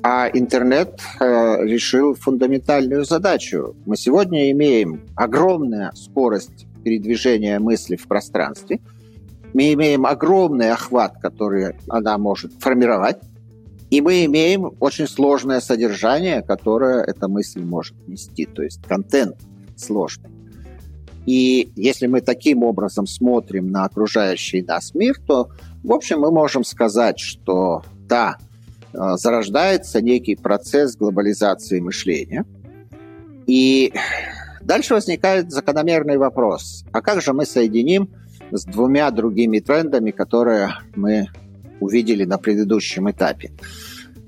А интернет э, решил фундаментальную задачу. Мы сегодня имеем огромную скорость передвижения мысли в пространстве. Мы имеем огромный охват, который она может формировать. И мы имеем очень сложное содержание, которое эта мысль может нести, то есть контент сложный. И если мы таким образом смотрим на окружающий нас мир, то, в общем, мы можем сказать, что да, э, зарождается некий процесс глобализации мышления. И дальше возникает закономерный вопрос, а как же мы соединим с двумя другими трендами, которые мы увидели на предыдущем этапе.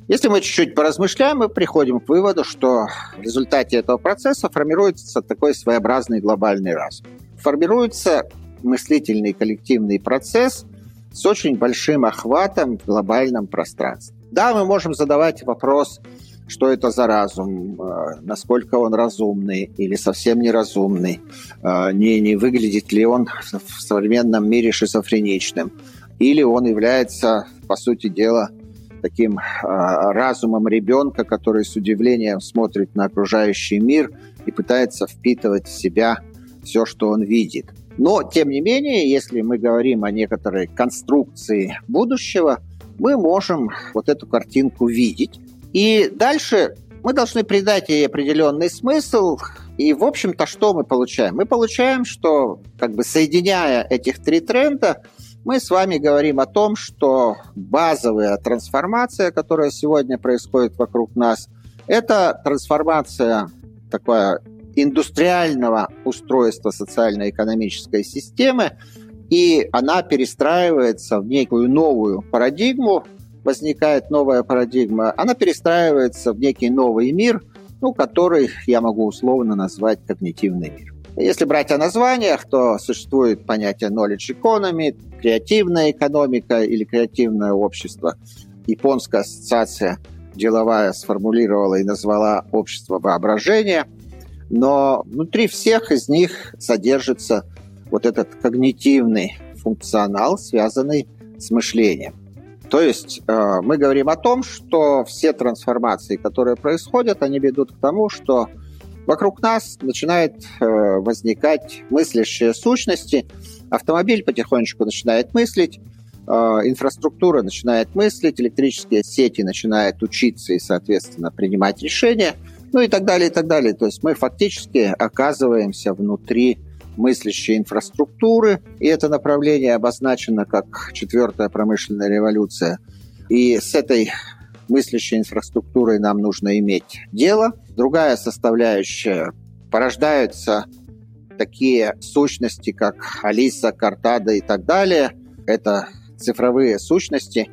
Если мы чуть-чуть поразмышляем, мы приходим к выводу, что в результате этого процесса формируется такой своеобразный глобальный разум. Формируется мыслительный коллективный процесс с очень большим охватом в глобальном пространстве. Да, мы можем задавать вопрос, что это за разум, э, насколько он разумный или совсем неразумный, э, не, не выглядит ли он в современном мире шизофреничным или он является, по сути дела, таким э, разумом ребенка, который с удивлением смотрит на окружающий мир и пытается впитывать в себя все, что он видит. Но, тем не менее, если мы говорим о некоторой конструкции будущего, мы можем вот эту картинку видеть. И дальше мы должны придать ей определенный смысл. И, в общем-то, что мы получаем? Мы получаем, что, как бы соединяя этих три тренда, мы с вами говорим о том, что базовая трансформация, которая сегодня происходит вокруг нас, это трансформация такое индустриального устройства социально-экономической системы, и она перестраивается в некую новую парадигму, возникает новая парадигма, она перестраивается в некий новый мир, ну, который я могу условно назвать когнитивный мир. Если брать о названиях, то существует понятие knowledge economy, креативная экономика или креативное общество. Японская ассоциация деловая сформулировала и назвала общество воображения. Но внутри всех из них содержится вот этот когнитивный функционал, связанный с мышлением. То есть э, мы говорим о том, что все трансформации, которые происходят, они ведут к тому, что Вокруг нас начинает э, возникать мыслящие сущности. Автомобиль потихонечку начинает мыслить, э, инфраструктура начинает мыслить, электрические сети начинают учиться и, соответственно, принимать решения, ну и так далее, и так далее. То есть мы фактически оказываемся внутри мыслящей инфраструктуры, и это направление обозначено как четвертая промышленная революция. И с этой мыслящей инфраструктурой нам нужно иметь дело. Другая составляющая – порождаются такие сущности, как Алиса, Картада и так далее. Это цифровые сущности,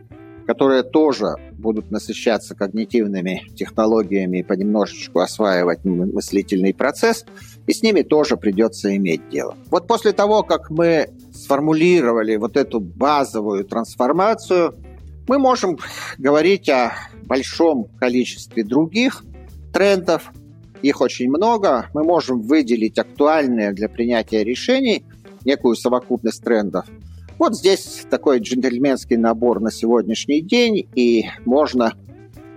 которые тоже будут насыщаться когнитивными технологиями и понемножечку осваивать мыслительный процесс, и с ними тоже придется иметь дело. Вот после того, как мы сформулировали вот эту базовую трансформацию, мы можем говорить о большом количестве других трендов. Их очень много. Мы можем выделить актуальные для принятия решений некую совокупность трендов. Вот здесь такой джентльменский набор на сегодняшний день, и можно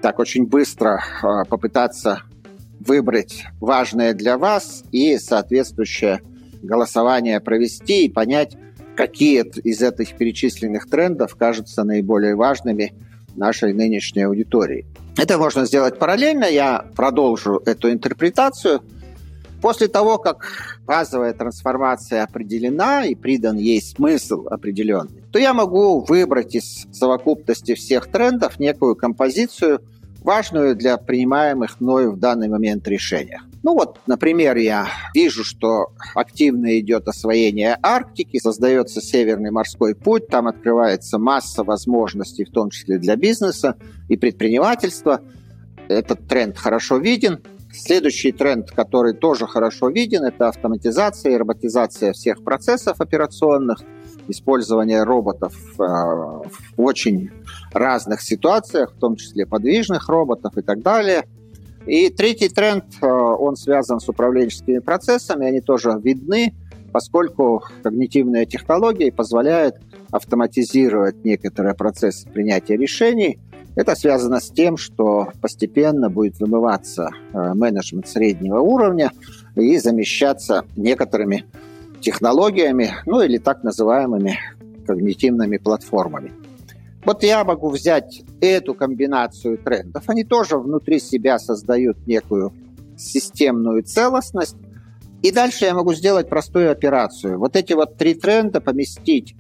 так очень быстро а, попытаться выбрать важное для вас и соответствующее голосование провести и понять, какие из этих перечисленных трендов кажутся наиболее важными нашей нынешней аудитории. Это можно сделать параллельно, я продолжу эту интерпретацию. После того, как базовая трансформация определена и придан ей смысл определенный, то я могу выбрать из совокупности всех трендов некую композицию, важную для принимаемых мною в данный момент решениях. Ну вот, например, я вижу, что активно идет освоение Арктики, создается Северный морской путь, там открывается масса возможностей, в том числе для бизнеса и предпринимательства. Этот тренд хорошо виден. Следующий тренд, который тоже хорошо виден, это автоматизация и роботизация всех процессов операционных, использование роботов э, в очень разных ситуациях, в том числе подвижных роботов и так далее. И третий тренд, э, он связан с управленческими процессами, они тоже видны, поскольку когнитивные технологии позволяют автоматизировать некоторые процессы принятия решений – это связано с тем, что постепенно будет вымываться э, менеджмент среднего уровня и замещаться некоторыми технологиями, ну или так называемыми когнитивными платформами. Вот я могу взять эту комбинацию трендов. Они тоже внутри себя создают некую системную целостность. И дальше я могу сделать простую операцию. Вот эти вот три тренда поместить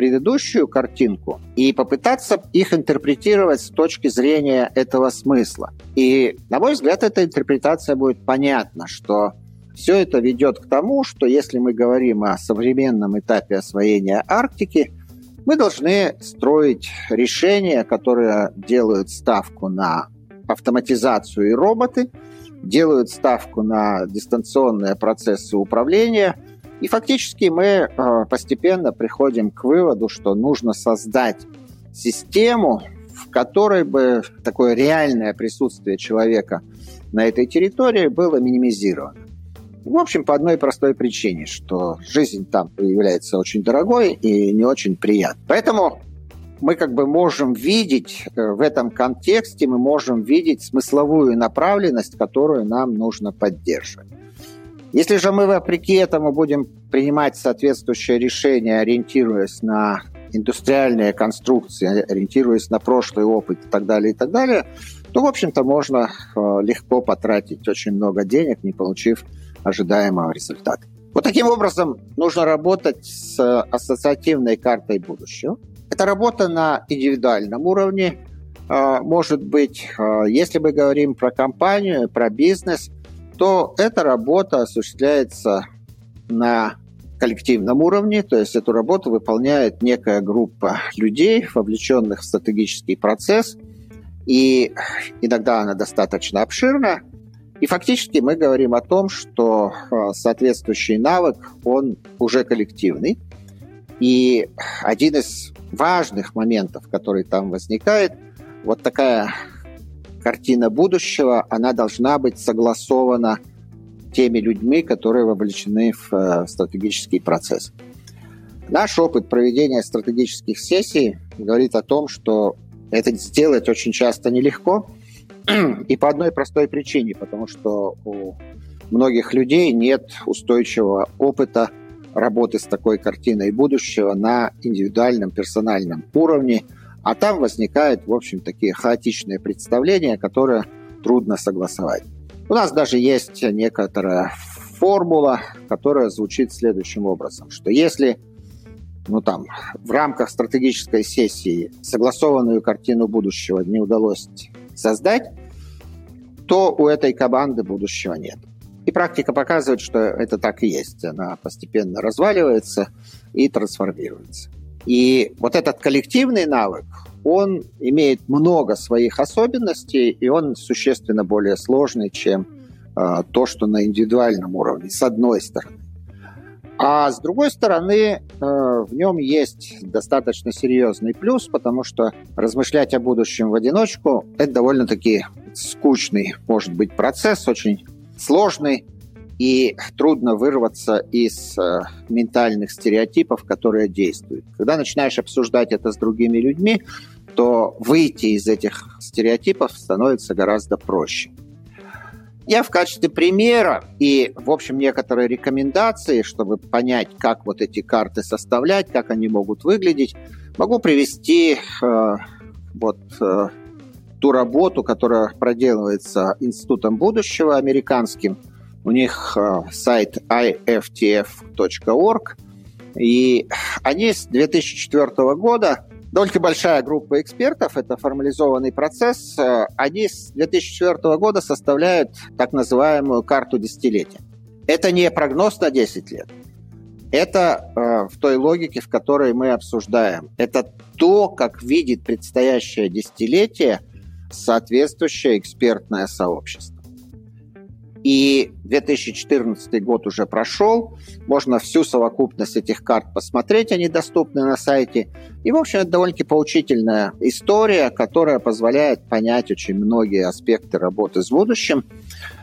предыдущую картинку и попытаться их интерпретировать с точки зрения этого смысла. И, на мой взгляд, эта интерпретация будет понятна, что все это ведет к тому, что если мы говорим о современном этапе освоения Арктики, мы должны строить решения, которые делают ставку на автоматизацию и роботы, делают ставку на дистанционные процессы управления – и фактически мы э, постепенно приходим к выводу, что нужно создать систему, в которой бы такое реальное присутствие человека на этой территории было минимизировано. В общем, по одной простой причине, что жизнь там является очень дорогой и не очень приятной. Поэтому мы как бы можем видеть э, в этом контексте, мы можем видеть смысловую направленность, которую нам нужно поддерживать. Если же мы, вопреки этому, будем принимать соответствующее решение, ориентируясь на индустриальные конструкции, ориентируясь на прошлый опыт и так далее, и так далее, то, в общем-то, можно э, легко потратить очень много денег, не получив ожидаемого результата. Вот таким образом нужно работать с ассоциативной картой будущего. Это работа на индивидуальном уровне. Э, может быть, э, если мы говорим про компанию, про бизнес – то эта работа осуществляется на коллективном уровне, то есть эту работу выполняет некая группа людей, вовлеченных в стратегический процесс, и иногда она достаточно обширна. И фактически мы говорим о том, что а, соответствующий навык, он уже коллективный. И один из важных моментов, который там возникает, вот такая картина будущего, она должна быть согласована теми людьми, которые вовлечены в э, стратегический процесс. Наш опыт проведения стратегических сессий говорит о том, что это сделать очень часто нелегко, и по одной простой причине, потому что у многих людей нет устойчивого опыта работы с такой картиной будущего на индивидуальном персональном уровне – а там возникают, в общем, такие хаотичные представления, которые трудно согласовать. У нас даже есть некоторая формула, которая звучит следующим образом, что если ну, там, в рамках стратегической сессии согласованную картину будущего не удалось создать, то у этой команды будущего нет. И практика показывает, что это так и есть. Она постепенно разваливается и трансформируется. И вот этот коллективный навык, он имеет много своих особенностей, и он существенно более сложный, чем э, то, что на индивидуальном уровне, с одной стороны. А с другой стороны, э, в нем есть достаточно серьезный плюс, потому что размышлять о будущем в одиночку – это довольно-таки скучный, может быть, процесс, очень сложный, и трудно вырваться из э, ментальных стереотипов, которые действуют. Когда начинаешь обсуждать это с другими людьми, то выйти из этих стереотипов становится гораздо проще. Я в качестве примера и, в общем, некоторые рекомендации, чтобы понять, как вот эти карты составлять, как они могут выглядеть, могу привести э, вот э, ту работу, которая проделывается Институтом будущего американским – у них э, сайт iftf.org, и они с 2004 года Довольно большая группа экспертов, это формализованный процесс, э, они с 2004 года составляют так называемую карту десятилетия. Это не прогноз на 10 лет, это э, в той логике, в которой мы обсуждаем. Это то, как видит предстоящее десятилетие соответствующее экспертное сообщество. И 2014 год уже прошел, можно всю совокупность этих карт посмотреть, они доступны на сайте. И, в общем, это довольно-таки поучительная история, которая позволяет понять очень многие аспекты работы с будущим.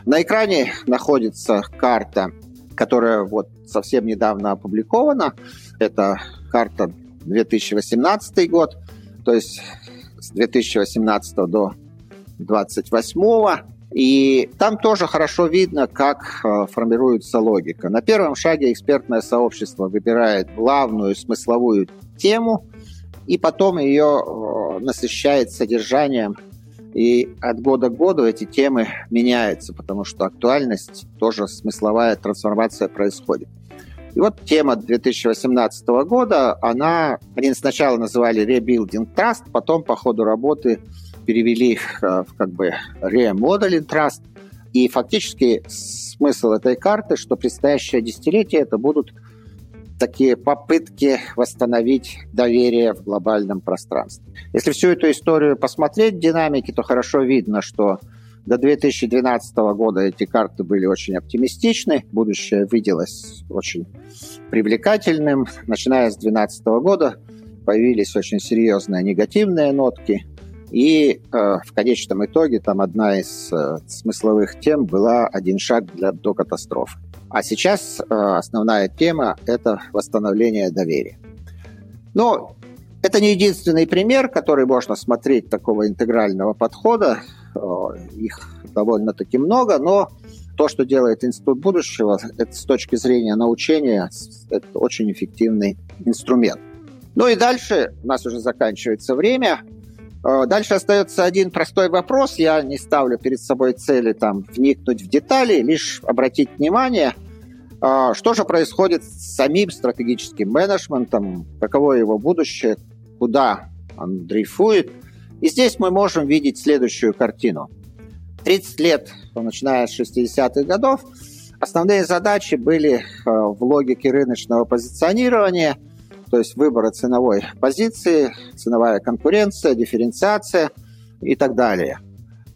На экране находится карта, которая вот совсем недавно опубликована. Это карта 2018 год, то есть с 2018 до 2028 и там тоже хорошо видно, как э, формируется логика. На первом шаге экспертное сообщество выбирает главную смысловую тему, и потом ее э, насыщает содержанием. И от года к году эти темы меняются, потому что актуальность, тоже смысловая трансформация происходит. И вот тема 2018 года, она, они сначала называли Rebuilding Trust, потом по ходу работы перевели э, в как бы remodeling trust. И фактически смысл этой карты, что предстоящее десятилетие это будут такие попытки восстановить доверие в глобальном пространстве. Если всю эту историю посмотреть динамики, то хорошо видно, что до 2012 года эти карты были очень оптимистичны, будущее виделось очень привлекательным. Начиная с 2012 года появились очень серьезные негативные нотки – и э, в конечном итоге там одна из э, смысловых тем была «Один шаг для, до катастрофы». А сейчас э, основная тема – это восстановление доверия. Но это не единственный пример, который можно смотреть такого интегрального подхода. Э, их довольно-таки много, но то, что делает Институт будущего, это с точки зрения научения, это очень эффективный инструмент. Ну и дальше, у нас уже заканчивается время, дальше остается один простой вопрос. Я не ставлю перед собой цели там, вникнуть в детали, лишь обратить внимание, э, что же происходит с самим стратегическим менеджментом, каково его будущее, куда он дрейфует. И здесь мы можем видеть следующую картину. 30 лет, начиная с 60-х годов, основные задачи были э, в логике рыночного позиционирования – то есть выбора ценовой позиции, ценовая конкуренция, дифференциация и так далее.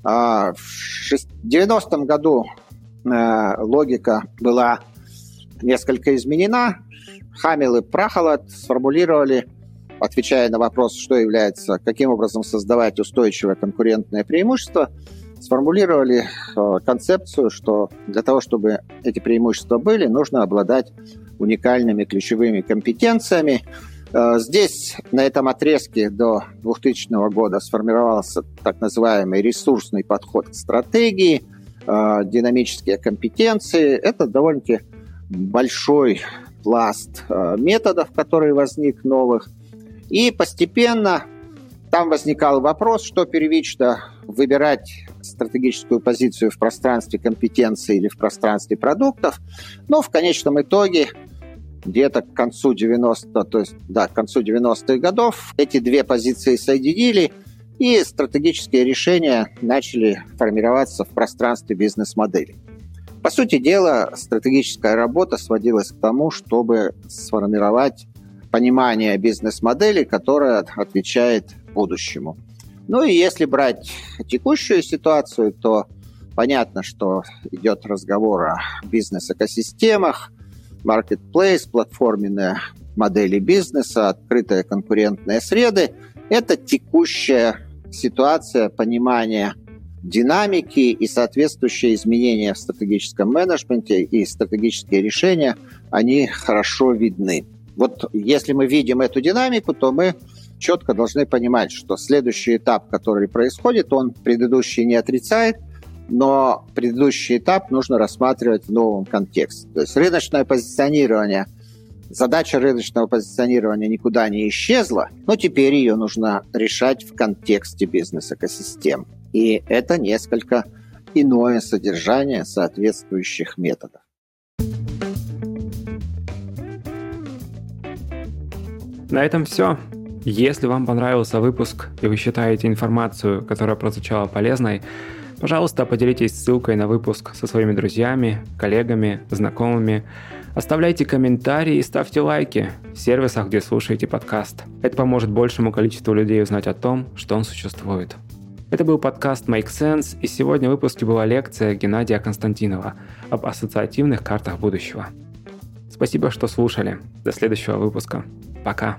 А в 90-м году э, логика была несколько изменена. Хамил и Прахолод сформулировали, отвечая на вопрос, что является, каким образом создавать устойчивое конкурентное преимущество, сформулировали э, концепцию, что для того, чтобы эти преимущества были, нужно обладать уникальными ключевыми компетенциями. Э, здесь, на этом отрезке до 2000 года сформировался так называемый ресурсный подход к стратегии, э, динамические компетенции. Это довольно-таки большой пласт э, методов, который возник новых. И постепенно там возникал вопрос, что первично выбирать стратегическую позицию в пространстве компетенции или в пространстве продуктов. Но в конечном итоге где-то к концу 90 то есть, да, к концу 90-х годов эти две позиции соединили, и стратегические решения начали формироваться в пространстве бизнес-модели. По сути дела, стратегическая работа сводилась к тому, чтобы сформировать понимание бизнес-модели, которая отвечает будущему. Ну и если брать текущую ситуацию, то понятно, что идет разговор о бизнес-экосистемах, marketplace, платформенные модели бизнеса, открытые конкурентные среды. Это текущая ситуация понимания динамики и соответствующие изменения в стратегическом менеджменте и стратегические решения, они хорошо видны. Вот если мы видим эту динамику, то мы четко должны понимать, что следующий этап, который происходит, он предыдущий не отрицает – но предыдущий этап нужно рассматривать в новом контексте. То есть рыночное позиционирование, задача рыночного позиционирования никуда не исчезла, но теперь ее нужно решать в контексте бизнес-экосистем. И это несколько иное содержание соответствующих методов. На этом все. Если вам понравился выпуск и вы считаете информацию, которая прозвучала полезной, пожалуйста, поделитесь ссылкой на выпуск со своими друзьями, коллегами, знакомыми. Оставляйте комментарии и ставьте лайки в сервисах, где слушаете подкаст. Это поможет большему количеству людей узнать о том, что он существует. Это был подкаст Make Sense, и сегодня в выпуске была лекция Геннадия Константинова об ассоциативных картах будущего. Спасибо, что слушали. До следующего выпуска. Пока.